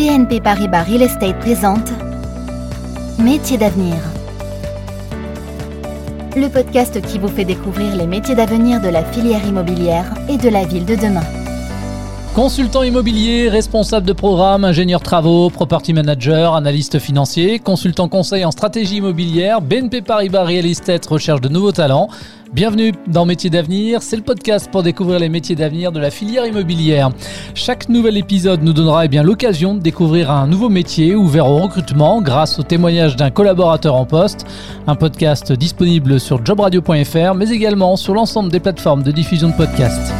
BNP Paribas Real Estate présente Métiers d'avenir. Le podcast qui vous fait découvrir les métiers d'avenir de la filière immobilière et de la ville de demain. Consultant immobilier, responsable de programme, ingénieur travaux, property manager, analyste financier, consultant conseil en stratégie immobilière, BNP Paribas Real Estate recherche de nouveaux talents. Bienvenue dans Métiers d'avenir, c'est le podcast pour découvrir les métiers d'avenir de la filière immobilière. Chaque nouvel épisode nous donnera eh bien l'occasion de découvrir un nouveau métier ouvert au recrutement grâce au témoignage d'un collaborateur en poste. Un podcast disponible sur jobradio.fr mais également sur l'ensemble des plateformes de diffusion de podcasts.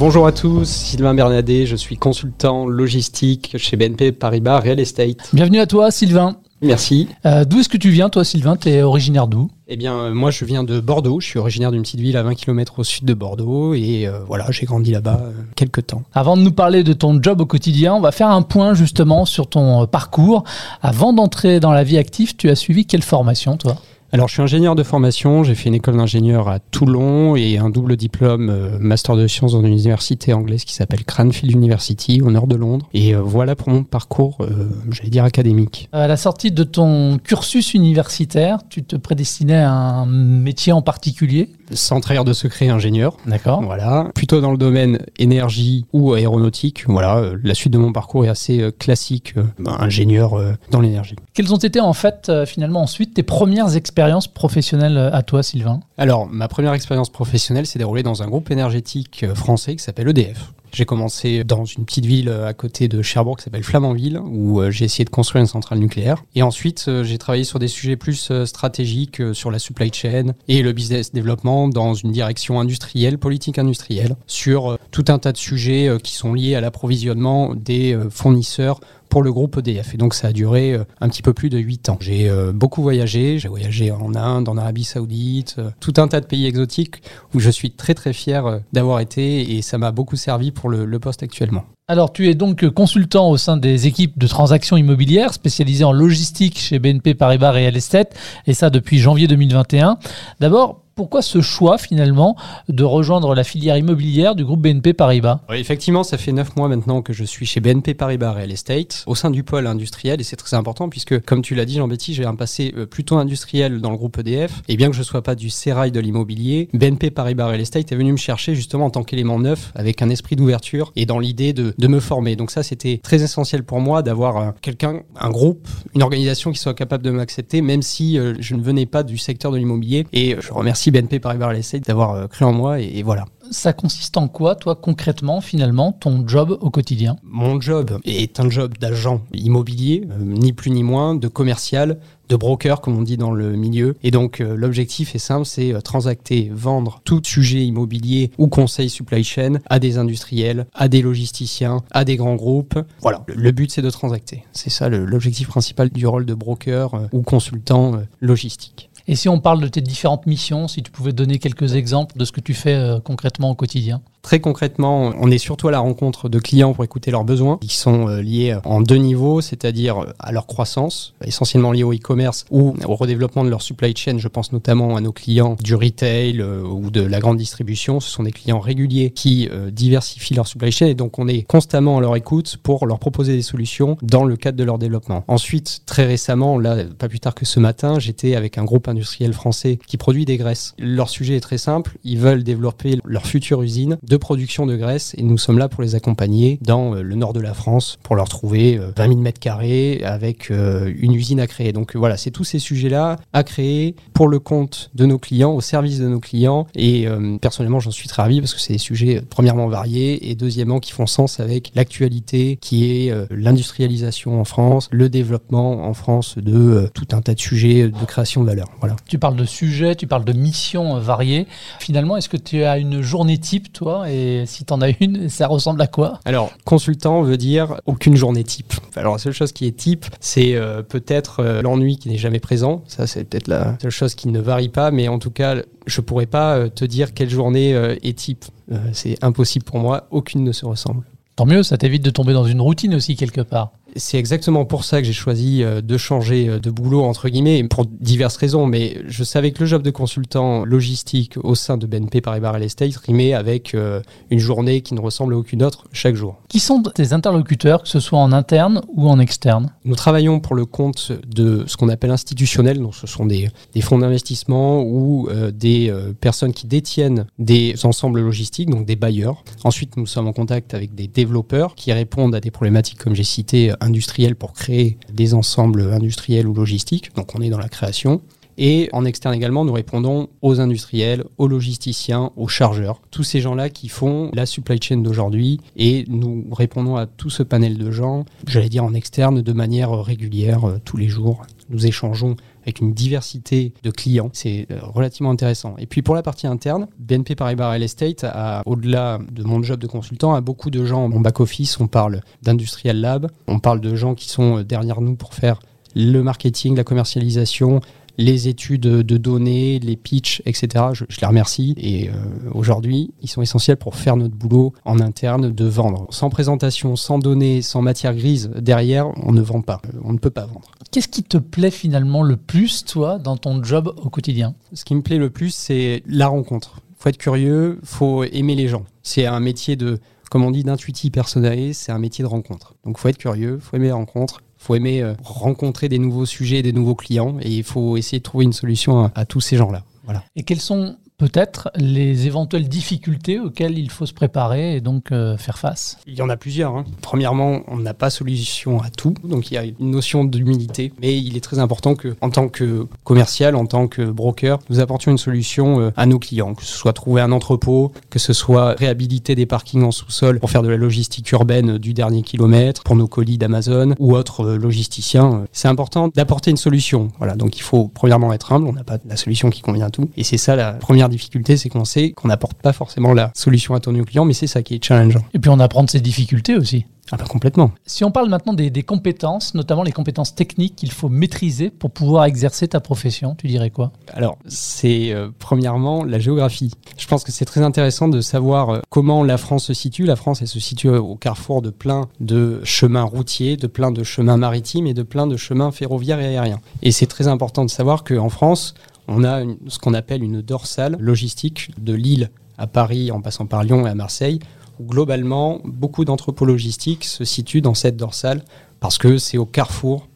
Bonjour à tous, Sylvain Bernadet, je suis consultant logistique chez BNP Paribas Real Estate. Bienvenue à toi Sylvain. Merci. Euh, d'où est-ce que tu viens toi Sylvain? Tu es originaire d'où? Eh bien euh, moi je viens de Bordeaux, je suis originaire d'une petite ville à 20 km au sud de Bordeaux et euh, voilà j'ai grandi là-bas quelques temps. Avant de nous parler de ton job au quotidien, on va faire un point justement sur ton parcours. Avant d'entrer dans la vie active, tu as suivi quelle formation toi? Alors, je suis ingénieur de formation. J'ai fait une école d'ingénieur à Toulon et un double diplôme euh, master de sciences dans une université anglaise qui s'appelle Cranfield University au nord de Londres. Et euh, voilà pour mon parcours, euh, j'allais dire académique. À la sortie de ton cursus universitaire, tu te prédestinais à un métier en particulier sans trahir de secret, ingénieur. D'accord. Voilà. Plutôt dans le domaine énergie ou aéronautique. Voilà. La suite de mon parcours est assez classique, ingénieur dans l'énergie. Quelles ont été en fait finalement ensuite tes premières expériences expérience professionnelle euh, à toi, Sylvain? Alors, ma première expérience professionnelle s'est déroulée dans un groupe énergétique euh, français qui s'appelle EDF. J'ai commencé dans une petite ville euh, à côté de Cherbourg qui s'appelle Flamanville, où j'ai essayé de construire une centrale nucléaire. Et ensuite, j'ai travaillé sur des sujets plus stratégiques, sur la supply chain et le business développement dans une direction industrielle, politique industrielle, sur tout un tas de sujets qui sont liés à l'approvisionnement des fournisseurs pour le groupe EDF. Et donc ça a duré euh, un petit peu plus de 8 ans. J'ai euh, beaucoup voyagé, j'ai voyagé en Inde, en Arabie Saoudite, euh, tout un tas de pays exotiques où je suis très très fier d'avoir été et ça m'a beaucoup servi pour le, le poste actuellement. Alors, tu es donc consultant au sein des équipes de transactions immobilières spécialisées en logistique chez BNP Paribas Real Estate, et ça depuis janvier 2021. D'abord, pourquoi ce choix finalement de rejoindre la filière immobilière du groupe BNP Paribas? Effectivement, ça fait neuf mois maintenant que je suis chez BNP Paribas Real Estate, au sein du pôle industriel, et c'est très important puisque, comme tu l'as dit Jean-Betty, j'ai un passé euh, plutôt industriel dans le groupe EDF, et bien que je ne sois pas du sérail de l'immobilier, BNP Paribas Real Estate est venu me chercher justement en tant qu'élément neuf, avec un esprit d'ouverture et dans l'idée de, de, me former. Donc ça, c'était très essentiel pour moi d'avoir euh, quelqu'un, un groupe, une organisation qui soit capable de m'accepter, même si euh, je ne venais pas du secteur de l'immobilier. Et je remercie BNP Paribas Estate d'avoir euh, cru en moi et, voilà ça consiste en quoi, toi, concrètement, finalement, ton job au quotidien? Mon job est un job d'agent immobilier, euh, ni plus ni moins, de commercial, de broker, comme on dit dans le milieu. Et donc, euh, l'objectif est simple, c'est transacter, vendre tout sujet immobilier ou conseil supply chain à des industriels, à des logisticiens, à des grands groupes. Voilà, le, but, c'est de transacter. C'est ça l'objectif principal du rôle de broker ou consultant logistique. Et si on parle de tes différentes missions, si tu pouvais donner quelques exemples de ce que tu fais euh, concrètement au quotidien Très concrètement, on est surtout à la rencontre de clients pour écouter leurs besoins, qui sont euh, liés en deux niveaux, c'est-à-dire euh, à leur croissance, essentiellement liés au e-commerce ou au redéveloppement de leur supply chain. Je pense notamment à nos clients du retail ou de la grande distribution. Ce sont des clients réguliers qui diversifient leur supply chain et donc on est constamment à leur écoute pour leur proposer des solutions dans le cadre de leur développement. Ensuite, très récemment, là, pas plus tard que ce matin, j'étais avec un groupe industriel français qui produit des graisses. Leur sujet est très simple, ils veulent développer leur future usine de production de graisse et nous sommes là pour les accompagner dans euh, le nord de la France pour leur trouver 20 000 mètres carrés avec euh, une usine à créer. Donc voilà, c'est tous ces sujets-là à créer pour le compte de nos clients, au service de nos clients et euh, personnellement j'en suis très ravi parce que c'est des sujets premièrement variés et deuxièmement qui font sens avec l'actualité qui est l'industrialisation en France, le développement en France de tout un tas de sujets de création de valeur. Voilà. Tu parles de sujets, tu parles de missions euh, variées. Finalement, est-ce que tu as une journée type, toi Et si tu en as une, ça ressemble à quoi Alors, consultant veut dire aucune journée type. Alors, la seule chose qui est type, c'est euh, peut-être euh, l'ennui qui n'est jamais présent. Ça, c'est peut-être la seule chose qui ne varie pas. Mais en tout cas, je pourrais pas te dire quelle journée est type. c'est impossible pour moi. Aucune ne se ressemble. Tant mieux, ça t'évite de tomber dans une routine aussi quelque part. C'est exactement pour ça que j'ai choisi euh, de changer euh, de boulot, entre guillemets, pour diverses raisons. Mais je savais que le job de consultant logistique au sein de BNP Paribas Real Estate rimait avec euh, une journée qui ne ressemble à aucune autre chaque jour. Qui sont tes interlocuteurs, que ce soit en interne ou en externe? Nous travaillons pour le compte de ce qu'on appelle institutionnel, donc ce sont des, des fonds d'investissement ou des personnes qui détiennent des ensembles logistiques, donc des bailleurs. Ensuite, nous sommes en contact avec des développeurs qui répondent à des problématiques, comme j'ai cité, industriels pour créer des ensembles industriels ou logistiques. Donc on est dans la création. Et en externe également, nous répondons aux industriels, aux logisticiens, aux chargeurs, tous ces gens-là qui font la supply chain d'aujourd'hui. Et nous répondons à tout ce panel de gens, j'allais dire en externe, de manière régulière, euh, tous les jours. Nous échangeons avec une diversité de clients. C'est euh, relativement intéressant. Et puis pour la partie interne, BNP Paribas Real Estate a, au-delà de mon job de consultant, a beaucoup de gens en back-office. On parle d'industrial lab, on parle de gens qui sont euh, derrière nous pour faire le marketing, la commercialisation, les études de données, les pitchs, etc. Je, les remercie. Et euh, aujourd'hui, ils sont essentiels pour faire notre boulot en interne de vendre. Sans présentation, sans données, sans matière grise derrière, on ne vend pas. Euh, on ne peut pas vendre. Qu'est-ce qui te plaît finalement le plus, toi, dans ton job au quotidien? Ce qui me plaît le plus, c'est la rencontre. Faut être curieux, faut aimer les gens. C'est un métier de, comme on dit, d'intuitif personnalisé, c'est un métier de rencontre. Donc faut être curieux, faut aimer les rencontres, faut aimer euh, rencontrer des nouveaux sujets, des nouveaux clients, et il faut essayer de trouver une solution à, tous ces gens-là. Voilà. Et quels sont peut-être les éventuelles difficultés auxquelles il faut se préparer et donc euh, faire face Il y en a plusieurs. Hein. Premièrement, on n'a pas solution à tout, donc il y a une notion d'humilité, mais il est très important que, en tant que commercial, en tant que broker, nous apportions une solution euh, à nos clients, que ce soit trouver un entrepôt, que ce soit réhabiliter des parkings en sous-sol pour faire de la logistique urbaine du dernier kilomètre pour nos colis d'Amazon ou autres euh, logisticiens. C'est important d'apporter une solution. Voilà, donc il faut premièrement être humble, on n'a pas la solution qui convient à tout, et c'est ça la première difficulté, c'est qu'on sait qu'on n'apporte pas forcément la solution à ton client, mais c'est ça qui est challengeant. Et puis on apprend de ses difficultés aussi. Ah ben complètement. Si on parle maintenant des, compétences, notamment les compétences techniques qu'il faut maîtriser pour pouvoir exercer ta profession, tu dirais quoi? Alors, c'est euh, premièrement la géographie. Je pense que c'est très intéressant de savoir euh, comment la France se situe. La France, elle se situe au carrefour de plein de chemins routiers, de plein de chemins maritimes et de plein de chemins ferroviaires et aériens. Et c'est très important de savoir qu'en France, on a ce qu'on appelle une dorsale logistique de Lille à Paris en passant par Lyon et à Marseille, où globalement, beaucoup d'entrepôts logistiques se situent dans cette dorsale parce que c'est au carrefour,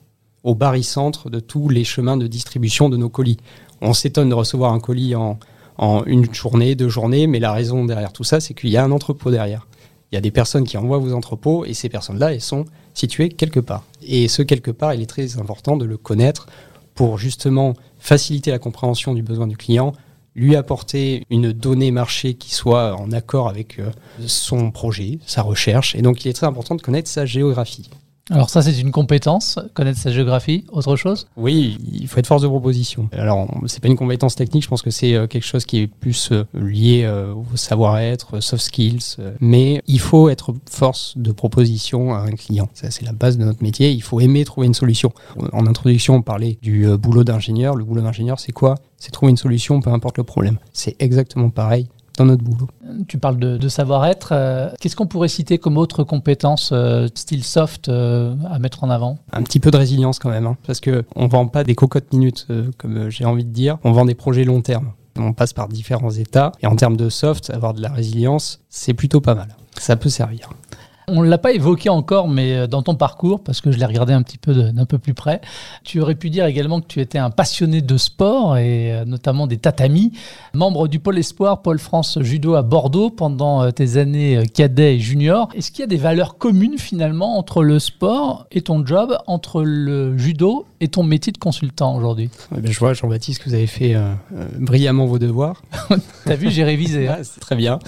au barycentre de tous les chemins de distribution de nos colis. On s'étonne de recevoir un colis en, une journée, deux journées, mais la raison derrière tout ça, c'est qu'il y a un entrepôt derrière. Il y a des personnes qui envoient vos entrepôts et ces personnes-là, elles sont situées quelque part. Et ce quelque part, il est très important de le connaître pour justement faciliter la compréhension du besoin du client, lui apporter une donnée marché qui soit en accord avec euh, son projet, sa recherche. Et donc il est très important de connaître sa géographie. Alors ça, c'est une compétence, connaître sa géographie. Autre chose? Oui, il faut être force de proposition. Alors, c'est pas une compétence technique, je pense que c'est euh, quelque chose qui est plus euh, lié euh, au savoir-être, soft skills. Mais il faut être force de proposition à un client. Ça, c'est la base de notre métier. Il faut aimer trouver une solution. En introduction, on parlait du boulot d'ingénieur. Le boulot d'ingénieur, c'est quoi? C'est trouver une solution, peu importe le problème. C'est exactement pareil dans notre boulot. Tu parles de, savoir-être. Euh, qu'est-ce qu'on pourrait citer comme autre compétence euh, style soft euh, à mettre en avant? Un petit peu de résilience quand même, hein, parce que on vend pas des cocottes minutes, comme j'ai envie de dire. On vend des projets long terme. On passe par différents états et en termes de soft, avoir de la résilience, c'est plutôt pas mal. Ça peut servir. On ne l'a pas évoqué encore, mais euh, dans ton parcours, parce que je l'ai regardé un petit peu d'un peu plus près, tu aurais pu dire également que tu étais un passionné de sport et euh, notamment des tatamis, membre du pôle espoir Pôle France Judo à Bordeaux pendant euh, tes années cadet et junior. Est-ce qu'il y a des valeurs communes finalement entre le sport et ton job, entre le judo et ton métier de consultant aujourd'hui? Ben, Je vois, Jean-Baptiste, que vous avez fait brillamment vos devoirs. T'as vu, j'ai révisé. Hein. c'est très bien.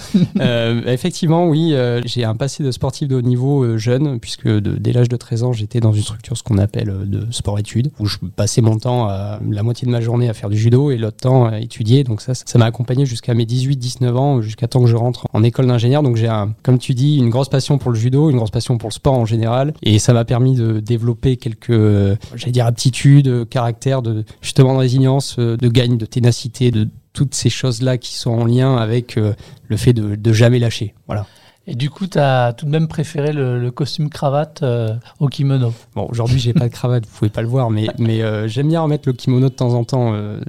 effectivement, oui, j'ai un passé de sportif haut niveau euh, jeune, puisque dès l'âge de 13 ans, j'étais dans une structure, ce qu'on appelle euh, de sport-études, où je passais mon temps, à, la moitié de ma journée à faire du judo et l'autre temps à étudier. Donc ça, ça m'a accompagné jusqu'à mes 18-19 ans, jusqu'à temps que je rentre en école d'ingénieur. Donc j'ai, comme tu dis, une grosse passion pour le judo, une grosse passion pour le sport en général. Et ça m'a permis de développer quelques, euh, j'allais dire, aptitudes, caractères, de, justement de résilience, de gagne, de ténacité, de toutes ces choses-là qui sont en lien avec le fait de, de jamais lâcher. Voilà. Et du coup, tu as tout de même préféré le, costume cravate euh, au kimono Bon, aujourd'hui, j'ai pas de cravate, vous pouvez pas le voir, mais, mais euh, j'aime bien remettre le kimono de temps en temps. Euh,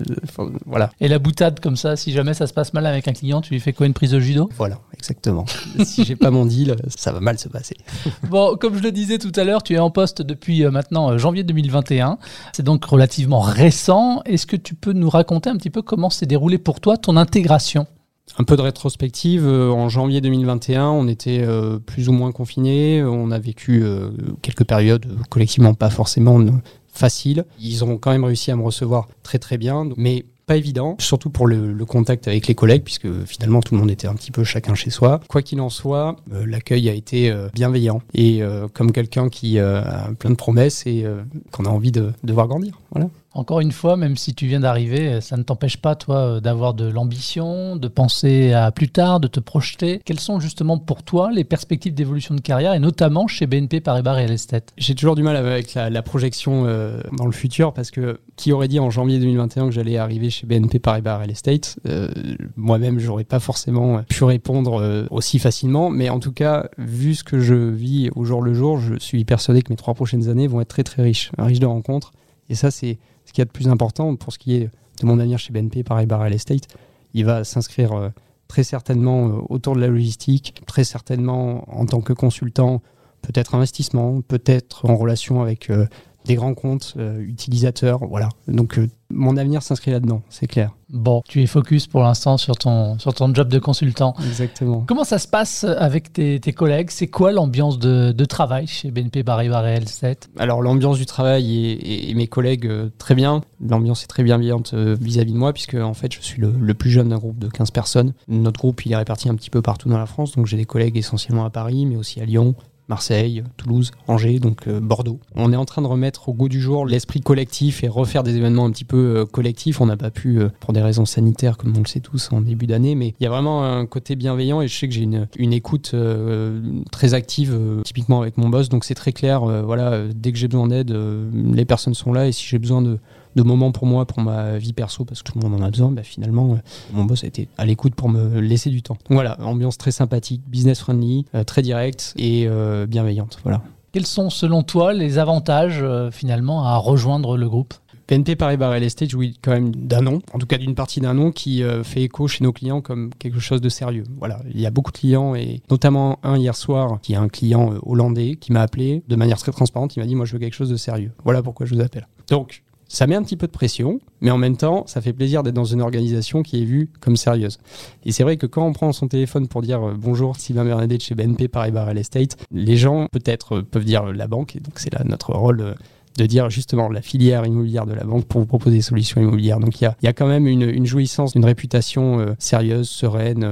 voilà. Et la boutade comme ça, si jamais ça se passe mal avec un client, tu lui fais quoi Une prise de judo? Voilà, exactement. si j'ai pas mon deal, ça va mal se passer. bon, comme je le disais tout à l'heure, tu es en poste depuis maintenant janvier 2021. C'est donc relativement récent. Est-ce que tu peux nous raconter un petit peu comment s'est déroulée pour toi ton intégration? Un peu de rétrospective. Euh, en janvier 2021, on était euh, plus ou moins confinés. On a vécu euh, quelques périodes collectivement pas forcément faciles. Ils ont quand même réussi à me recevoir très très bien. Mais pas évident, surtout pour le, contact avec les collègues, puisque finalement tout le monde était un petit peu chacun chez soi. Quoi qu'il en soit, l'accueil a été bienveillant et comme quelqu'un qui a plein de promesses et qu'on a envie de, de voir grandir. Voilà. Encore une fois, même si tu viens d'arriver, ça ne t'empêche pas, toi, euh, d'avoir de l'ambition, de penser à plus tard, de te projeter. Quelles sont justement pour toi les perspectives d'évolution de carrière, et notamment chez BNP Paribas Real Estate? J'ai toujours du mal avec la, projection euh, dans le futur, parce que qui aurait dit en janvier 2021 que j'allais arriver chez BNP Paribas Real Estate? Euh, Moi-même, j'aurais pas forcément pu répondre aussi facilement, mais en tout cas, vu ce que je vis au jour le jour, je suis persuadé que mes trois prochaines années vont être très très riches, riches de rencontres. Et ça, c'est ce qu'il y a de plus important pour ce qui est de mon avenir chez BNP Paribas Real Estate. Il va s'inscrire euh, très certainement euh, autour de la logistique, très certainement en tant que consultant, peut-être investissement, peut-être en relation avec euh, des grands comptes utilisateurs. Voilà. Donc mon avenir s'inscrit là-dedans, c'est clair. Bon, tu es focus pour l'instant sur ton, sur ton job de consultant. Exactement. Comment ça se passe avec tes, collègues? C'est quoi l'ambiance de, travail chez BNP Paribas Real Estate Alors l'ambiance du travail et, mes collègues, euh, très bien. L'ambiance est très bienveillante euh, vis-à-vis de moi puisque en fait je suis le, le plus jeune d'un groupe de 15 personnes. Notre groupe il est réparti un petit peu partout dans la France, donc j'ai des collègues essentiellement à Paris mais aussi à Lyon, Marseille, Toulouse, Angers, donc euh, Bordeaux. On est en train de remettre au goût du jour l'esprit collectif et refaire des événements un petit peu euh, collectifs. On n'a pas pu, euh, pour des raisons sanitaires, comme on le sait tous, en début d'année, mais il y a vraiment un côté bienveillant et je sais que j'ai une, une, écoute très active, typiquement avec mon boss, donc c'est très clair. voilà, dès que j'ai besoin d'aide, les personnes sont là et si j'ai besoin de de moments pour moi, pour ma vie perso, parce que tout le monde en a besoin, bah finalement, euh, mon boss a été à l'écoute pour me laisser du temps. Donc voilà, ambiance très sympathique, business friendly, euh, très directe et euh, bienveillante. Voilà. Quels sont selon toi les avantages finalement à rejoindre le groupe? PNP Paribas Real Estate jouit quand même d'un nom, en tout cas d'une partie d'un nom qui fait écho chez nos clients comme quelque chose de sérieux. Voilà, il y a beaucoup de clients et notamment un hier soir qui est un client hollandais qui m'a appelé de manière très transparente. Il m'a dit moi je veux quelque chose de sérieux. Voilà pourquoi je vous appelle. Donc ça met un petit peu de pression, mais en même temps, ça fait plaisir d'être dans une organisation qui est vue comme sérieuse. Et c'est vrai que quand on prend son téléphone pour dire euh, bonjour Sylvain Bernadette chez BNP Paribas Real Estate, les gens peut-être euh, peuvent dire la banque, et donc c'est là notre rôle euh, de dire justement la filière immobilière de la banque pour vous proposer des solutions immobilières. Donc il y a, y a, quand même une, jouissance, une réputation sérieuse, sereine.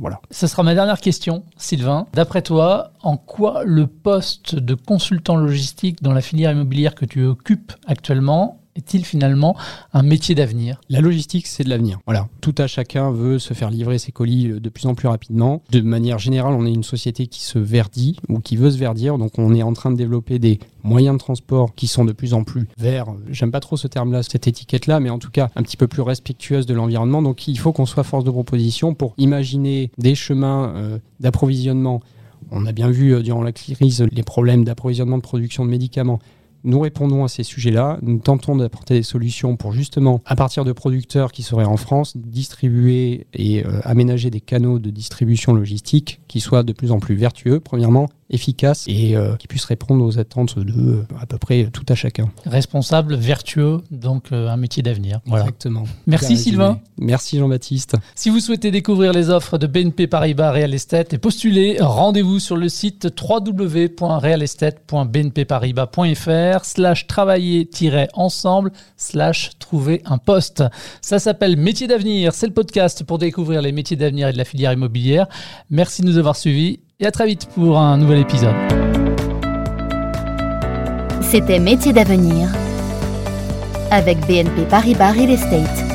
voilà. Ce sera ma dernière question, Sylvain. D'après toi, en quoi le poste de consultant logistique dans la filière immobilière que tu occupes actuellement est-il finalement un métier d'avenir? La logistique, c'est de l'avenir. Voilà, tout à chacun veut se faire livrer ses colis euh, de plus en plus rapidement. De manière générale, on est une société qui se verdit ou qui veut se verdir, donc on est en train de développer des moyens de transport qui sont de plus en plus verts. J'aime pas trop ce terme-là, cette étiquette-là, mais en tout cas un petit peu plus respectueuse de l'environnement. Donc il faut qu'on soit force de proposition pour imaginer des chemins euh, d'approvisionnement on a bien vu euh, durant la crise les problèmes d'approvisionnement de production de médicaments. Nous répondons à ces sujets-là, nous tentons d'apporter des solutions pour justement, à partir de producteurs qui seraient en France, distribuer et euh, aménager des canaux de distribution logistique qui soient de plus en plus vertueux, premièrement, efficace et euh, qui puisse répondre aux attentes de euh, à peu près tout à chacun. Responsable, vertueux, donc un métier d'avenir. Exactement. Merci Sylvain. Merci Jean-Baptiste. Si vous souhaitez découvrir les offres de BNP Paribas Real Estate et postuler, rendez-vous sur le site www.realestate.bnpparibas.fr slash travailler-ensemble slash trouver un poste. Ça s'appelle Métier d'avenir. C'est le podcast pour découvrir les métiers d'avenir et de la filière immobilière. Merci de nous avoir suivis et à très vite pour un nouvel épisode. C'était Métier d'avenir avec BNP Paribas Real Estate.